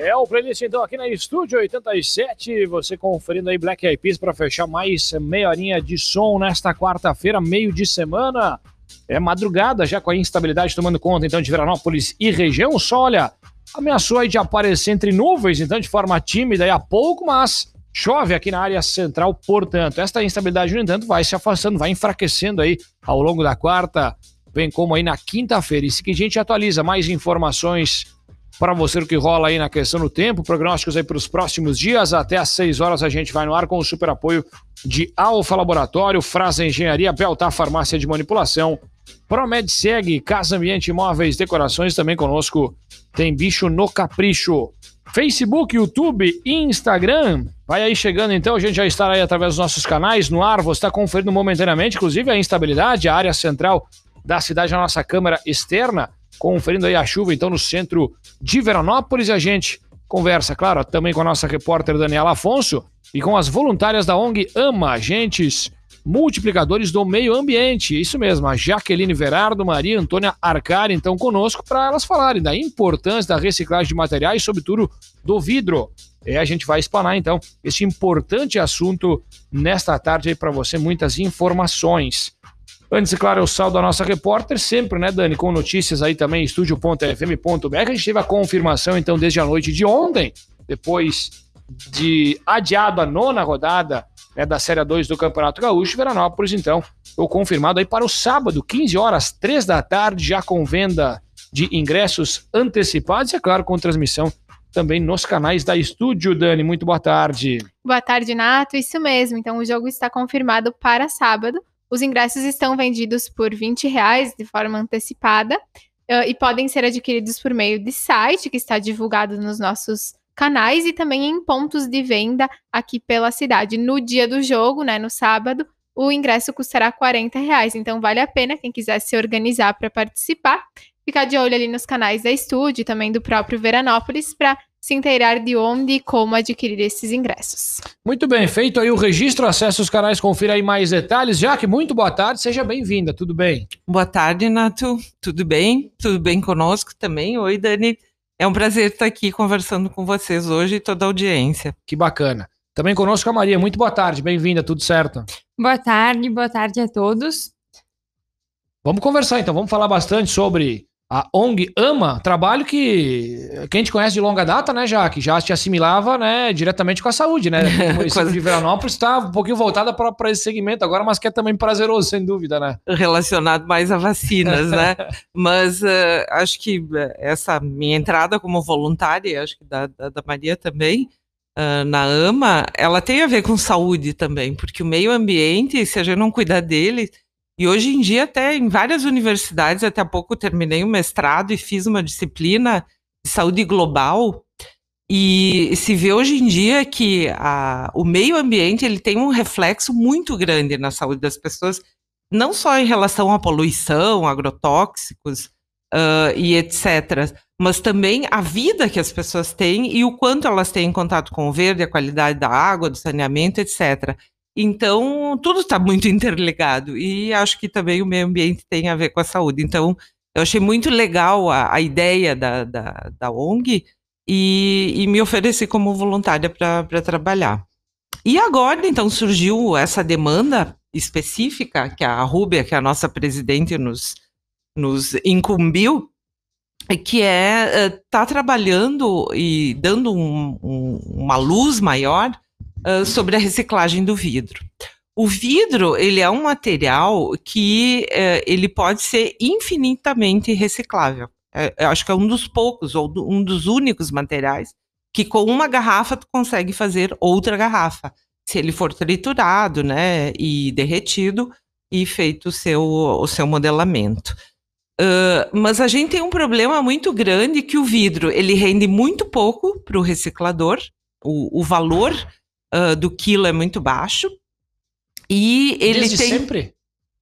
É o playlist então aqui na Estúdio 87, você conferindo aí Black Eyed Peas para fechar mais meia horinha de som nesta quarta-feira, meio de semana. É madrugada já com a instabilidade tomando conta então de Veranópolis e região. Sol, olha, ameaçou aí de aparecer entre nuvens, então de forma tímida e a pouco, mas chove aqui na área central, portanto, esta instabilidade, no entanto, vai se afastando, vai enfraquecendo aí ao longo da quarta, bem como aí na quinta-feira. E seguinte, a gente atualiza mais informações para você o que rola aí na questão do tempo, prognósticos aí para os próximos dias. Até às 6 horas a gente vai no ar com o super apoio de Alfa Laboratório, Frasa Engenharia, Beltar Farmácia de Manipulação, Promed Seg, Casa Ambiente Imóveis, Decorações também conosco. Tem bicho no capricho. Facebook, YouTube, Instagram. Vai aí chegando então, a gente já está aí através dos nossos canais no ar. Você está conferindo momentaneamente, inclusive a instabilidade, a área central da cidade, a nossa câmera externa conferindo aí a chuva, então, no centro de Veranópolis. E a gente conversa, claro, também com a nossa repórter Daniela Afonso e com as voluntárias da ONG AMA, agentes multiplicadores do meio ambiente. Isso mesmo, a Jaqueline Verardo, Maria Antônia Arcari, então, conosco para elas falarem da importância da reciclagem de materiais, sobretudo do vidro. E a gente vai explanar, então, este importante assunto nesta tarde aí para você, muitas informações. Antes, claro, eu saldo a nossa repórter, sempre, né, Dani, com notícias aí também, estúdio.fm.br. A gente teve a confirmação, então, desde a noite de ontem, depois de adiado a nona rodada né, da Série 2 do Campeonato Gaúcho, Veranópolis, então, foi confirmado aí para o sábado, 15 horas, 3 da tarde, já com venda de ingressos antecipados e, é claro, com transmissão também nos canais da Estúdio. Dani, muito boa tarde. Boa tarde, Nato. Isso mesmo. Então, o jogo está confirmado para sábado. Os ingressos estão vendidos por 20 reais de forma antecipada e podem ser adquiridos por meio de site que está divulgado nos nossos canais e também em pontos de venda aqui pela cidade. No dia do jogo, né, no sábado, o ingresso custará 40 reais. Então vale a pena quem quiser se organizar para participar, ficar de olho ali nos canais da Estúdio e também do próprio Veranópolis para se inteirar de onde e como adquirir esses ingressos. Muito bem, feito aí o registro, acesse os canais, confira aí mais detalhes. Jaque, muito boa tarde, seja bem-vinda, tudo bem? Boa tarde, Nato, tudo bem? Tudo bem conosco também? Oi, Dani. É um prazer estar aqui conversando com vocês hoje e toda a audiência. Que bacana. Também conosco a Maria, muito boa tarde, bem-vinda, tudo certo? Boa tarde, boa tarde a todos. Vamos conversar então, vamos falar bastante sobre a ONG ama trabalho que quem te conhece de longa data, né, já que já te assimilava, né, diretamente com a saúde, né? O município de Veranópolis está um pouquinho voltada para esse segmento agora, mas que é também prazeroso, sem dúvida, né? Relacionado mais a vacinas, né? mas uh, acho que eh, essa minha entrada como voluntária, acho que da, da, da Maria também, uh, na AMA, ela tem a ver com saúde também, porque o meio ambiente, se a gente não cuidar dele, e hoje em dia, até em várias universidades, até há pouco terminei um mestrado e fiz uma disciplina de saúde global. E se vê hoje em dia que a, o meio ambiente ele tem um reflexo muito grande na saúde das pessoas, não só em relação à poluição, agrotóxicos uh, e etc., mas também a vida que as pessoas têm e o quanto elas têm em contato com o verde, a qualidade da água, do saneamento, etc. Então, tudo está muito interligado. E acho que também o meio ambiente tem a ver com a saúde. Então, eu achei muito legal a, a ideia da, da, da ONG e, e, me ofereci como voluntária para trabalhar. E agora, então, surgiu essa demanda específica que a Rúbia, que é a nossa presidente, nos, nos incumbiu, que é estar tá trabalhando e dando um, um, uma luz maior sobre a reciclagem do vidro. O vidro ele é um material que uh, ele pode ser infinitamente reciclável. É, eu acho que é um dos poucos ou do, um dos únicos materiais que com uma garrafa tu consegue fazer outra garrafa, se ele for triturado, né, e derretido e feito o seu, o seu modelamento. Uh, mas a gente tem um problema muito grande que o vidro ele rende muito pouco para o reciclador. O valor uh, do quilo é muito baixo. E ele Desde tem. sempre?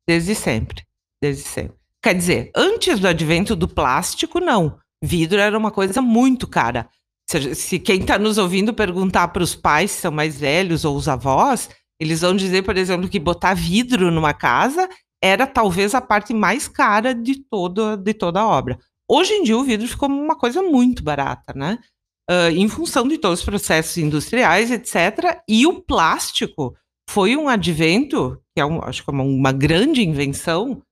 Desde sempre. Desde sempre. Quer dizer, antes do advento do plástico, não. vidro era uma coisa muito cara. Se, se quem está nos ouvindo perguntar para os pais se são mais velhos ou os avós, eles vão dizer, por exemplo, que botar vidro numa casa era talvez a parte mais cara de, todo, de toda a obra. Hoje em dia o vidro ficou uma coisa muito barata, né? Uh, em função de todos os processos industriais, etc. E o plástico foi um advento, que é um, acho que é uma, uma grande invenção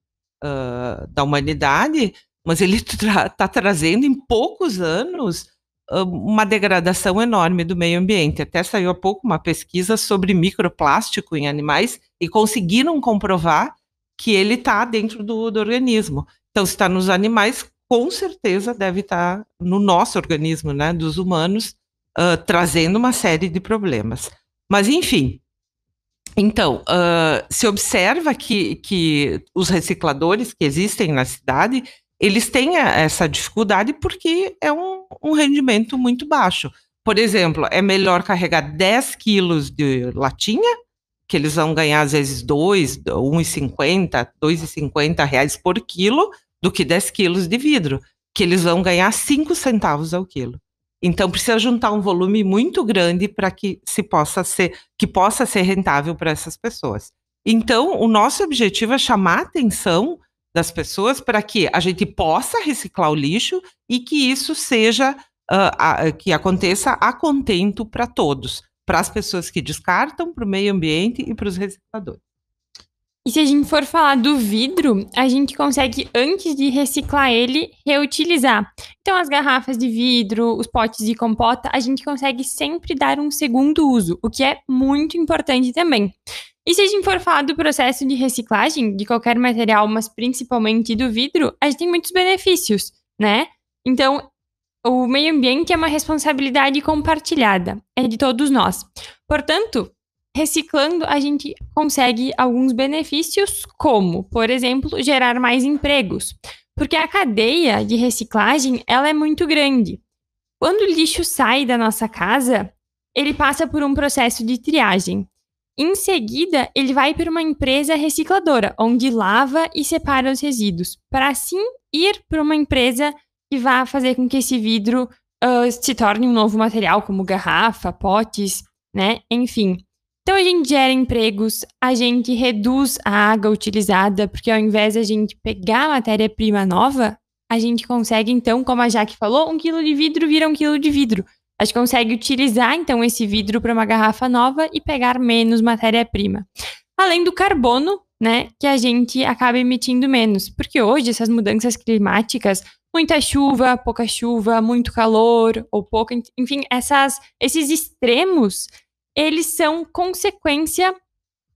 uh, da humanidade, mas ele está tra trazendo em poucos anos uma degradação enorme do meio ambiente. Até saiu há pouco uma pesquisa sobre microplástico em animais e conseguiram comprovar que ele está dentro do, do, organismo. Então, se está nos animais, com certeza deve estar no nosso organismo, né, dos humanos, uh, trazendo uma série de problemas. Mas, enfim. Então, uh, se observa que, que os recicladores que existem na cidade, eles têm essa dificuldade porque é um, um rendimento muito baixo. Por exemplo, é melhor carregar 10 quilos de latinha, que eles vão ganhar às vezes 2, 1,50, 2,50 reais por quilo, do que 10 quilos de vidro, que eles vão ganhar 5 centavos ao quilo. Então precisa juntar um volume muito grande para que se possa ser que possa ser rentável para essas pessoas. Então, o nosso objetivo é chamar a atenção das pessoas para que a gente possa reciclar o lixo e que isso seja uh, a, que aconteça a contento para todos, para as pessoas que descartam, para o meio ambiente e para os recicladores. E se a gente for falar do vidro, a gente consegue, antes de reciclar ele, reutilizar. Então, as garrafas de vidro, os potes de compota, a gente consegue sempre dar um segundo uso, o que é muito importante também. E se a gente for falar do processo de reciclagem de qualquer material, mas principalmente do vidro, a gente tem muitos benefícios, né? Então, o meio ambiente é uma responsabilidade compartilhada, é de todos nós. Portanto, reciclando, a gente consegue alguns benefícios, como, por exemplo, gerar mais empregos. Porque a cadeia de reciclagem, ela é muito grande. Quando o lixo sai da nossa casa, ele passa por um processo de triagem. Em seguida, ele vai para uma empresa recicladora, onde lava e separa os resíduos, para assim ir para uma empresa que vai fazer com que esse vidro uh, se torne um novo material, como garrafa, potes, né? Enfim. Então a gente gera empregos, a gente reduz a água utilizada, porque ao invés de a gente pegar matéria-prima nova, a gente consegue, então, como a Jaque falou, um quilo de vidro vira um quilo de vidro. A gente consegue utilizar então esse vidro para uma garrafa nova e pegar menos matéria-prima. Além do carbono, né, que a gente acaba emitindo menos, porque hoje essas mudanças climáticas, muita chuva, pouca chuva, muito calor ou pouca, enfim, essas esses extremos, eles são consequência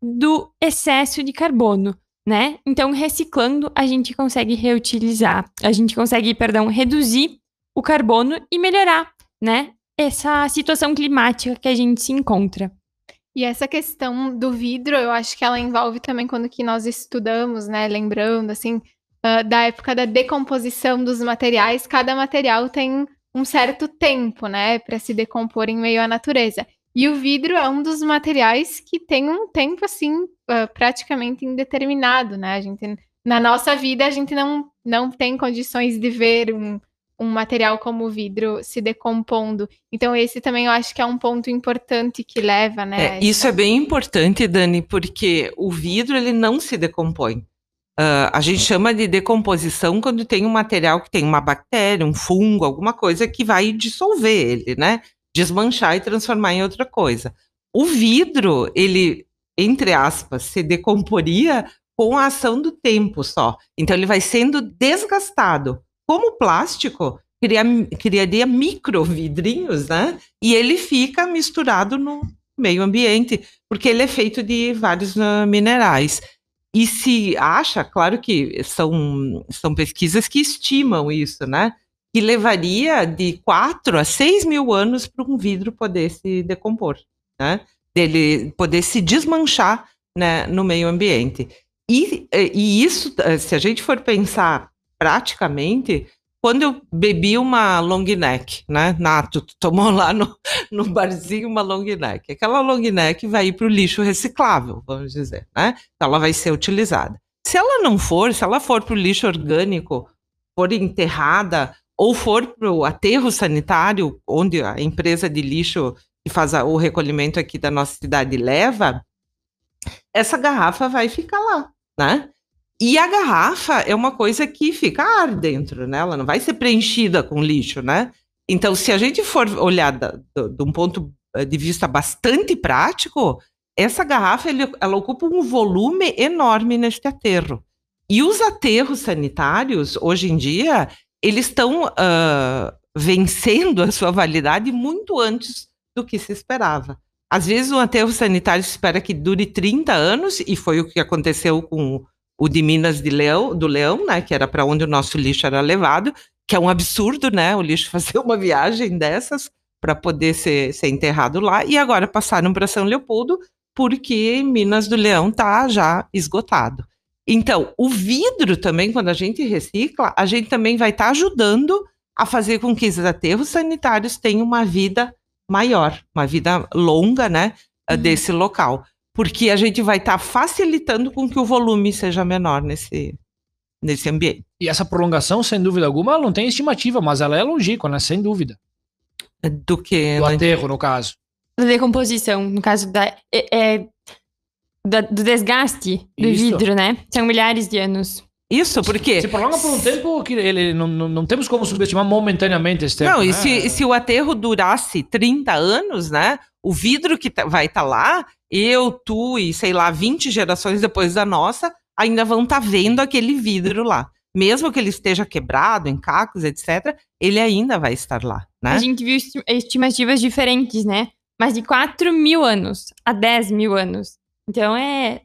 do excesso de carbono, né? Então, reciclando, a gente consegue reutilizar, a gente consegue, perdão, reduzir o carbono e melhorar, né, essa situação climática que a gente se encontra. E essa questão do vidro, eu acho que ela envolve também quando que nós estudamos, né? Lembrando, assim, uh, da época da decomposição dos materiais. Cada material tem um certo tempo, né? Para se decompor em meio à natureza. E o vidro é um dos materiais que tem um tempo, assim, uh, praticamente indeterminado, né? A gente, na nossa vida, a gente não, não tem condições de ver um, um material como o vidro se decompondo. Então, esse também eu acho que é um ponto importante que leva, né? É, isso é bem importante, Dani, porque o vidro ele não se decompõe. Uh, a gente chama de decomposição quando tem um material que tem uma bactéria, um fungo, alguma coisa que vai dissolver ele, né? Desmanchar e transformar em outra coisa. O vidro, ele, entre aspas, se decomporia com a ação do tempo só. Então, ele vai sendo desgastado como o plástico cria, criaria microvidrinhos, né? E ele fica misturado no meio ambiente, porque ele é feito de vários uh, minerais. E se acha, claro que são, são pesquisas que estimam isso, né? Que levaria de 4 a 6 mil anos para um vidro poder se decompor, né? Dele poder se desmanchar né, no meio ambiente. E, e isso, eh, se a gente for pensar praticamente, quando eu bebi uma long neck, né? Nato, tomou lá no, no barzinho uma long neck. Aquela long neck vai ir para o lixo reciclável, vamos dizer, né? Então ela vai ser utilizada. Se ela não for, se ela for para o lixo orgânico, for enterrada ou for para o aterro sanitário, onde a empresa de lixo que faz o recolhimento aqui da nossa cidade leva, essa garrafa vai ficar lá, né? E a garrafa é uma coisa que fica ar dentro, né? Ela não vai ser preenchida com lixo, né? Então, se a gente for olhar de um ponto eh, de vista bastante prático, essa garrafa ele- ela ocupa um volume enorme neste aterro. E os aterros sanitários, hoje em dia, eles estão ah, vencendo a sua validade muito antes do que se esperava. Às vezes, um aterro sanitário se espera que dure 30 anos, e foi o que aconteceu com o de Minas de Leão, do Leão, né, que era para onde o nosso lixo era levado, que é um absurdo, né, o lixo fazer uma viagem dessas para poder ser, ser enterrado lá, e agora passaram para São Leopoldo, porque Minas do Leão está já esgotado. Então, o vidro também, quando a gente recicla, a gente também vai estar ajudando a fazer com que esses aterros sanitários tenham uma vida maior, uma vida longa, né, eh, desse local. Porque a gente vai estar facilitando com que o volume seja menor nesse, nesse ambiente. E essa prolongação, sem dúvida alguma, ela não tem estimativa, mas ela é longínqua, né? Sem dúvida. Do que. Do aterro, no caso. Da decomposição, no caso da, é, é, da- do desgaste do Isso. vidro, né? São milhares de anos. Isso, porque. Se prolonga por um tempo que ele não, não, não temos como subestimar momentaneamente esse tempo. Não, e né? se, se o aterro durasse 30 anos, né? O vidro que tá- vai estar lá, eu, tu e sei lá, 20 gerações depois da nossa, ainda vão estar vendo aquele vidro lá. Mesmo que ele esteja quebrado, em cacos, etc., ele ainda vai estar lá, né? A gente viu esti- estimativas diferentes, né? Mas de 4 mil anos a 10 mil anos. Então é,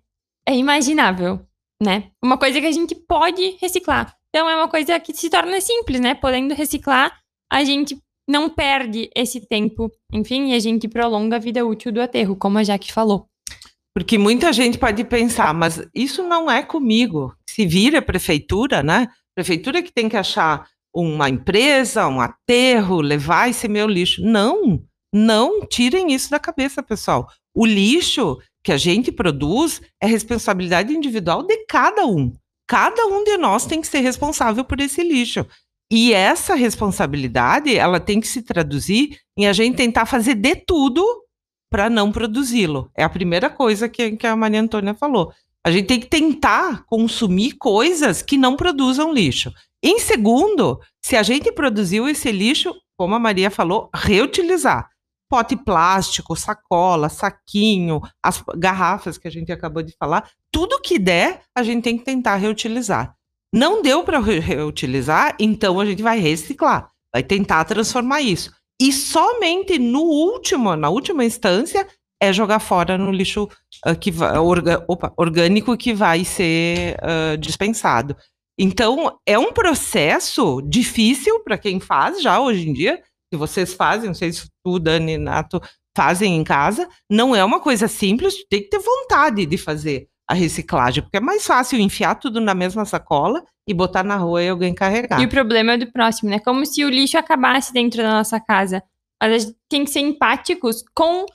é imaginável, né? Uma coisa que a gente pode reciclar. Então é uma coisa que se torna simples, né? Podendo reciclar, a gente não perde esse tempo. Enfim, e a gente prolonga a vida útil do aterro, como a Jaque falou. Porque muita gente pode pensar, mas isso não é comigo. Se vira a prefeitura, né? Prefeitura que tem que achar uma empresa, um aterro, levar esse meu lixo. Não, não tirem isso da cabeça, pessoal. O lixo que a gente produz é responsabilidade individual de cada um. Cada um de nós tem que ser responsável por esse lixo. E essa responsabilidade, ela tem que se traduzir em a gente tentar fazer de tudo para não produzi-lo. É a primeira coisa que, que a Maria Antônia falou. A gente tem que tentar consumir coisas que não produzam lixo. Em segundo, se a gente produziu esse lixo, como a Maria falou, reutilizar. Pote plástico, sacola, saquinho, as garrafas que a gente acabou de falar, tudo que der, a gente tem que tentar reutilizar. Não deu para reutilizar, então a gente vai reciclar, vai tentar transformar isso. E somente no último, na última instância, é jogar fora no lixo ah, que vai- orga- opa, orgânico que vai ser ah, dispensado. Então, é um processo difícil para quem faz já hoje em dia. Se vocês fazem, não sei se tu, Dani, Nato, fazem em casa, não é uma coisa simples, tem que ter vontade de fazer a reciclagem, porque é mais fácil enfiar tudo na mesma sacola e botar na rua e alguém carregar. E o problema é do próximo, né? Como se o lixo acabasse dentro da nossa casa. Mas a gente tem que ser empáticos com,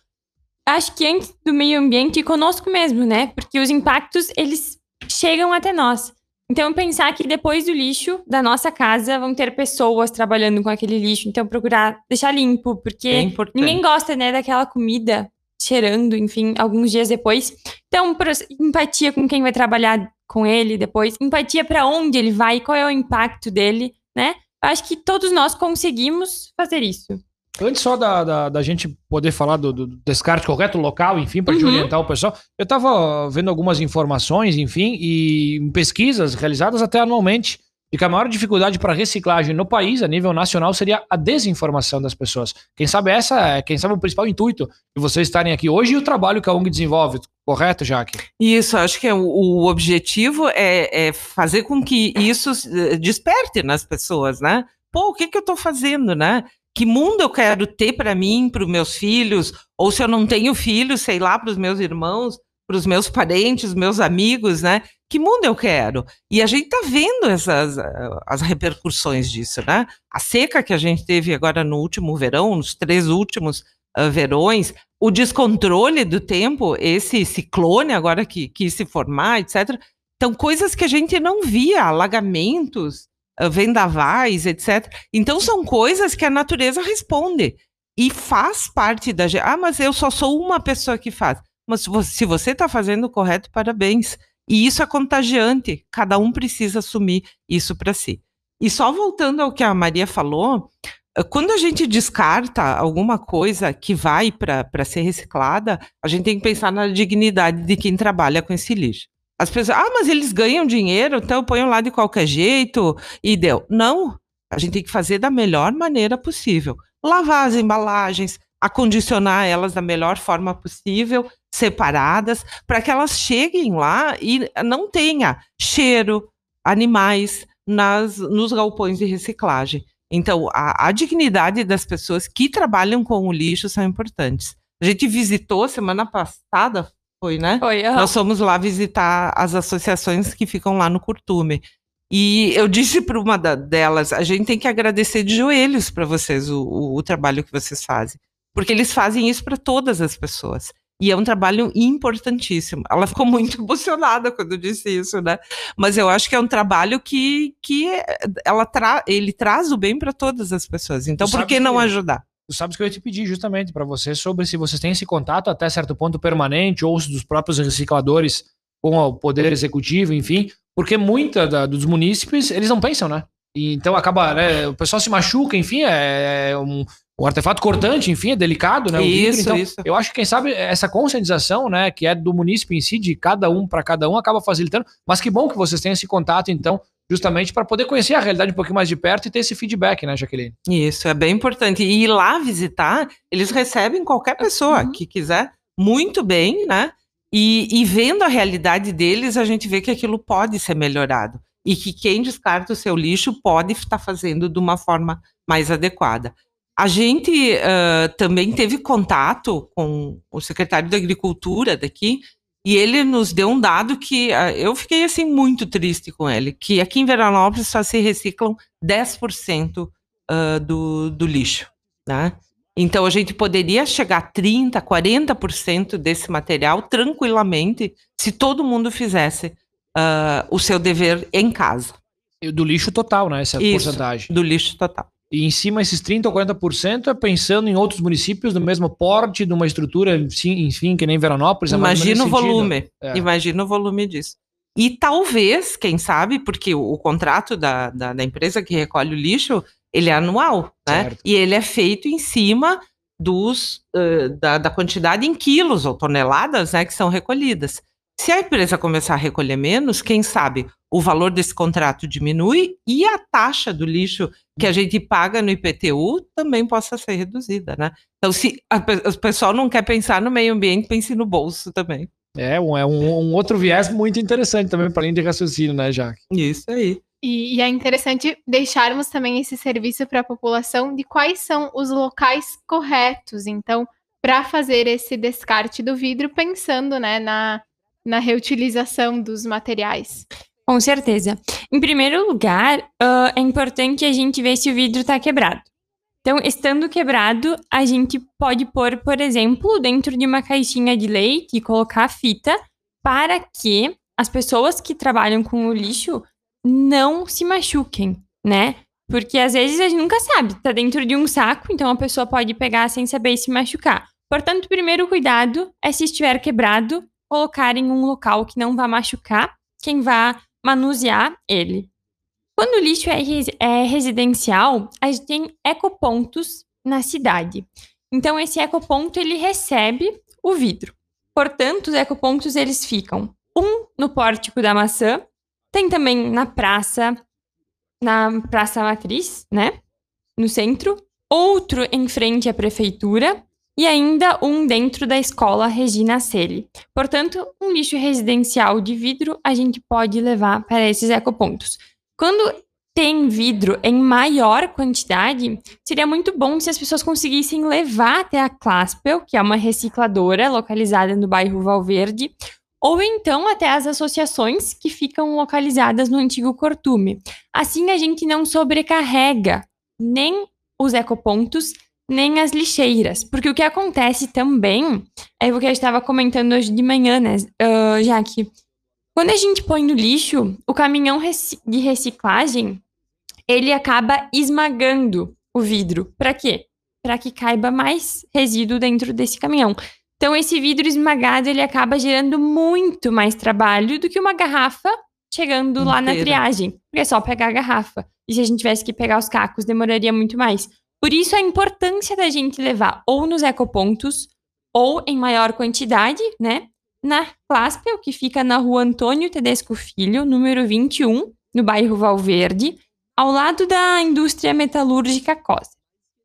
acho que antes do meio ambiente e conosco mesmo, né? Porque os impactos, eles chegam até nós. Então, pensar que depois do lixo da nossa casa vão ter pessoas trabalhando com aquele lixo. Então, procurar deixar limpo, porque É ninguém gosta, né, daquela comida cheirando, enfim, alguns dias depois. Então, empatia com quem vai trabalhar com ele depois, empatia para onde ele vai, qual é o impacto dele, né? Eu acho que todos nós conseguimos fazer isso. Antes só da, da, da gente poder falar do, do descarte correto local, enfim, para Uhum. orientar o pessoal, eu estava vendo algumas informações, enfim, e pesquisas realizadas até anualmente, de que a maior dificuldade para reciclagem no país, a nível nacional, seria a desinformação das pessoas. Quem sabe essa é, quem sabe, o principal intuito de vocês estarem aqui hoje e o trabalho que a ONG desenvolve, correto, Jaque? Isso, acho que é o, o objetivo é, é fazer com que isso eh, desperte nas pessoas, né? Pô, o que, que eu estou fazendo, né? Que mundo eu quero ter para mim, para os meus filhos, ou se eu não tenho filhos, sei lá, para os meus irmãos, para os meus parentes, meus amigos, né? Que mundo eu quero? E a gente está vendo essas ah, as repercussões disso, né? A seca que a gente teve agora no último verão, nos três últimos ah, verões, o descontrole do tempo, esse ciclone agora que quis se formar, etc. Então, coisas que a gente não via, alagamentos, uh, vendavais, etc. Então são coisas que a natureza responde e faz parte da gente. Ah, mas eu só sou uma pessoa que faz. Mas se você está fazendo o correto, parabéns. E isso é contagiante. Cada um precisa assumir isso para si. E só voltando ao que a Maria falou, eh, quando a gente descarta alguma coisa que vai para ser reciclada, a gente tem que pensar na dignidade de quem trabalha com esse lixo. As pessoas, ah, mas eles ganham dinheiro, então ponho lá de qualquer jeito e deu. Não, a gente tem que fazer da melhor maneira possível. Lavar as embalagens, acondicionar elas da melhor forma possível, separadas, para que elas cheguem lá e não tenha cheiro, animais, nas, nos galpões de reciclagem. Então, a, a, dignidade das pessoas que trabalham com o lixo são importantes. A gente visitou semana passada, foi, né? Foi, uhum. Nós fomos lá visitar as associações que ficam lá no Curtume. E eu disse para uma da, delas: a gente tem que agradecer de joelhos para vocês o, o, o trabalho que vocês fazem. Porque eles fazem isso para todas as pessoas. E é um trabalho importantíssimo. Ela ficou muito emocionada quando disse isso, né? Mas eu acho que é um trabalho que, que ela tra ele traz o bem para todas as pessoas. Então, por que não que... ajudar? Tu sabes que eu ia te pedir justamente para você sobre se vocês têm esse contato até certo ponto permanente ou dos próprios recicladores com o poder executivo, enfim, porque muita da, dos munícipes eles não pensam, né? E então acaba, né, o pessoal se machuca, enfim, é, é um, o artefato cortante, enfim, é delicado, né? Isso, vidro, então, isso. Eu acho que, quem sabe, essa conscientização, né, que é do município em si, de cada um para cada um, acaba facilitando. Mas que bom que vocês tenham esse contato, então, justamente para poder conhecer a realidade um pouquinho mais de perto e ter esse feedback, né, Jaqueline? Isso, é bem importante. E ir lá visitar, eles recebem qualquer pessoa uhum. que quiser, muito bem, né? E, e vendo a realidade deles, a gente vê que aquilo pode ser melhorado. E que quem descarta o seu lixo pode estar fazendo de uma forma mais adequada. A gente uh, também teve contato com o secretário da Agricultura daqui, e ele nos deu um dado que uh, eu fiquei assim muito triste com ele, que aqui em Veranópolis só se reciclam 10% uh, do, do lixo, né? Então a gente poderia chegar a 30, 40% desse material tranquilamente se todo mundo fizesse uh, o seu dever em casa. Do lixo total, né? Essa Isso, porcentagem. Do lixo total. E em cima, esses 30% ou 40% é pensando em outros municípios do mesmo porte, de uma estrutura, enfim, que nem Veranópolis. É Imagina o volume. É. Imagina o volume disso. E talvez, quem sabe, porque o, o contrato da, da, da, empresa que recolhe o lixo, ele é anual, né? Certo. E ele é feito em cima dos, uh, da, da quantidade em quilos ou toneladas né, que são recolhidas. Se a empresa começar a recolher menos, quem sabe o valor desse contrato diminui e a taxa do lixo que a gente paga no IPTU também possa ser reduzida, né? Então, se a, o pessoal não quer pensar no meio ambiente, pense no bolso também. É um, é um, um outro viés muito interessante também para além de raciocínio, né, Jaque? Isso aí. E, e, é interessante deixarmos também esse serviço para a população de quais são os locais corretos, então, para fazer esse descarte do vidro, pensando né, na, na reutilização dos materiais. Com certeza. Em primeiro lugar, uh, é importante a gente ver se o vidro está quebrado. Então, estando quebrado, a gente pode pôr, por exemplo, dentro de uma caixinha de leite e colocar a fita para que as pessoas que trabalham com o lixo não se machuquem, né? Porque às vezes a gente nunca sabe, tá dentro de um saco, então a pessoa pode pegar sem saber se machucar. Portanto, o primeiro cuidado é se estiver quebrado, colocar em um local que não vá machucar quem vá manusear ele. Quando o lixo é, é residencial, a gente tem ecopontos na cidade. Então, esse ecoponto, ele recebe o vidro. Portanto, os ecopontos, eles ficam um no pórtico da maçã, tem também na praça, na Praça Matriz, né? No centro. Outro em frente à prefeitura e ainda um dentro da escola Regina Celi. Portanto, um lixo residencial de vidro a gente pode levar para esses ecopontos. Quando tem vidro em maior quantidade, seria muito bom se as pessoas conseguissem levar até a Claspel, que é uma recicladora localizada no bairro Valverde, ou então até as associações que ficam localizadas no antigo Cortume. Assim a gente não sobrecarrega nem os ecopontos, nem as lixeiras. Porque o que acontece também é o que eu estava comentando hoje de manhã, né, uh, já que quando a gente põe no lixo, o caminhão de reciclagem ele acaba esmagando o vidro. Para quê? Para que caiba mais resíduo dentro desse caminhão. Então, esse vidro esmagado ele acaba gerando muito mais trabalho do que uma garrafa chegando lá na Inteira. triagem. Porque é só pegar a garrafa. E se a gente tivesse que pegar os cacos, demoraria muito mais. Por isso, a importância da gente levar ou nos ecopontos, ou em maior quantidade, né? Na Claspel, que fica na rua Antônio Tedesco Filho, número 21, no bairro Valverde, ao lado da indústria metalúrgica Cosa.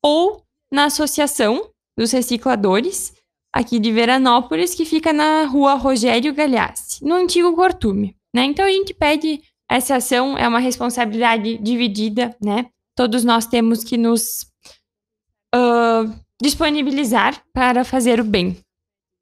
Ou na Associação dos Recicladores, aqui de Veranópolis, que fica na rua Rogério Galhaçi, no antigo Cortume. Né? Então a gente pede essa ação, é uma responsabilidade dividida, né? Todos nós temos que nos ah, disponibilizar para fazer o bem.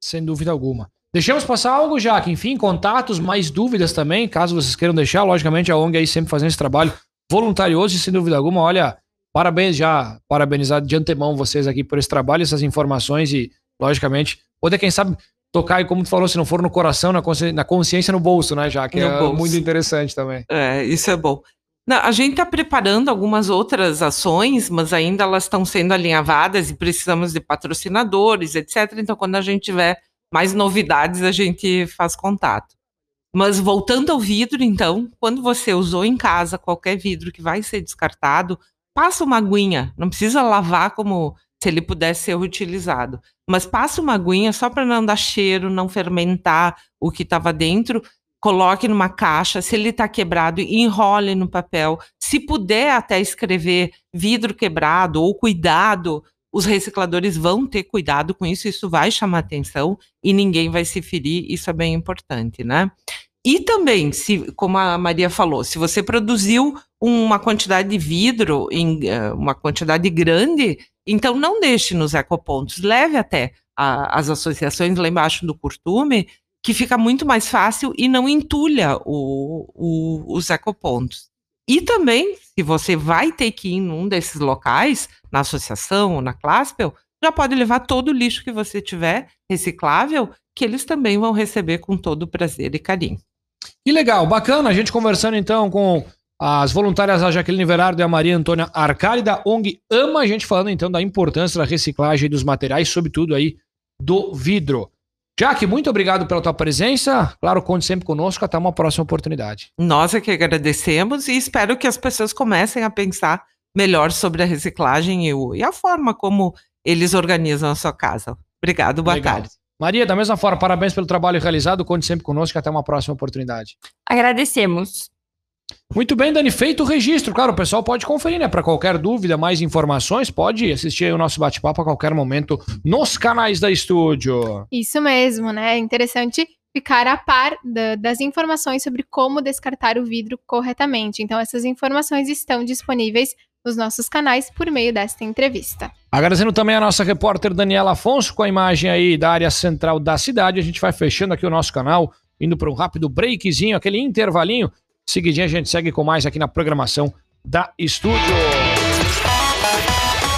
Sem dúvida alguma. Deixamos passar algo, Jaque? Enfim, contatos, mais dúvidas também, caso vocês queiram deixar. Logicamente, a ONG aí sempre fazendo esse trabalho voluntarioso e sem dúvida alguma. Olha, parabéns já, parabenizar de antemão vocês aqui por esse trabalho, essas informações e, logicamente, poder, quem sabe, tocar, e como tu falou, se não for no coração, na consci- na consciência, no bolso, né, Jaque? No É bolso. muito interessante também. É, isso é bom. A gente está preparando algumas outras ações, mas ainda elas estão sendo alinhavadas e precisamos de patrocinadores, etc. Então, quando a gente tiver mais novidades, a gente faz contato. Mas voltando ao vidro, então, quando você usou em casa qualquer vidro que vai ser descartado, passa uma aguinha. Não precisa lavar como se ele pudesse ser utilizado. Mas passa uma aguinha só para não dar cheiro, não fermentar o que estava dentro coloque numa caixa, se ele está quebrado, enrole no papel. Se puder até escrever vidro quebrado ou cuidado, os recicladores vão ter cuidado com isso, isso vai chamar atenção e ninguém vai se ferir, isso é bem importante, né? E também, se, como a Maria falou, se você produziu uma quantidade de vidro em eh, uma quantidade grande, então não deixe nos ecopontos, leve até a- as associações lá embaixo do curtume, que fica muito mais fácil e não entulha o, o- os ecopontos. E também, se você vai ter que ir em um desses locais, na associação ou na Claspel, já pode levar todo o lixo que você tiver reciclável, que eles também vão receber com todo prazer e carinho. Que legal, bacana a gente conversando então com as voluntárias a Jaqueline Verardo e a Maria Antônia Arcari da ONG Ama, a gente falando então da importância da reciclagem dos materiais, sobretudo aí do vidro. Jaque, muito obrigado pela tua presença. Claro, conte sempre conosco. Até uma próxima oportunidade. Nós é que agradecemos e espero que as pessoas comecem a pensar melhor sobre a reciclagem e, o- e a forma como eles organizam a sua casa. Obrigado, boa Legal. tarde. Maria, da mesma forma, parabéns pelo trabalho realizado. Conte sempre conosco. Até uma próxima oportunidade. Agradecemos. Muito bem, Dani, feito o registro. Claro, o pessoal pode conferir, né? Para qualquer dúvida, mais informações, pode assistir aí o nosso bate-papo a qualquer momento nos canais da estúdio. Isso mesmo, né? É interessante ficar a par da- das informações sobre como descartar o vidro corretamente. Então, essas informações estão disponíveis nos nossos canais por meio desta entrevista. Agradecendo também a nossa repórter Daniela Afonso com a imagem aí da área central da cidade. A gente vai fechando aqui o nosso canal, indo para um rápido breakzinho, aquele intervalinho. Seguidinho a gente segue com mais aqui na programação da Estúdio.